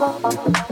Thank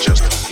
just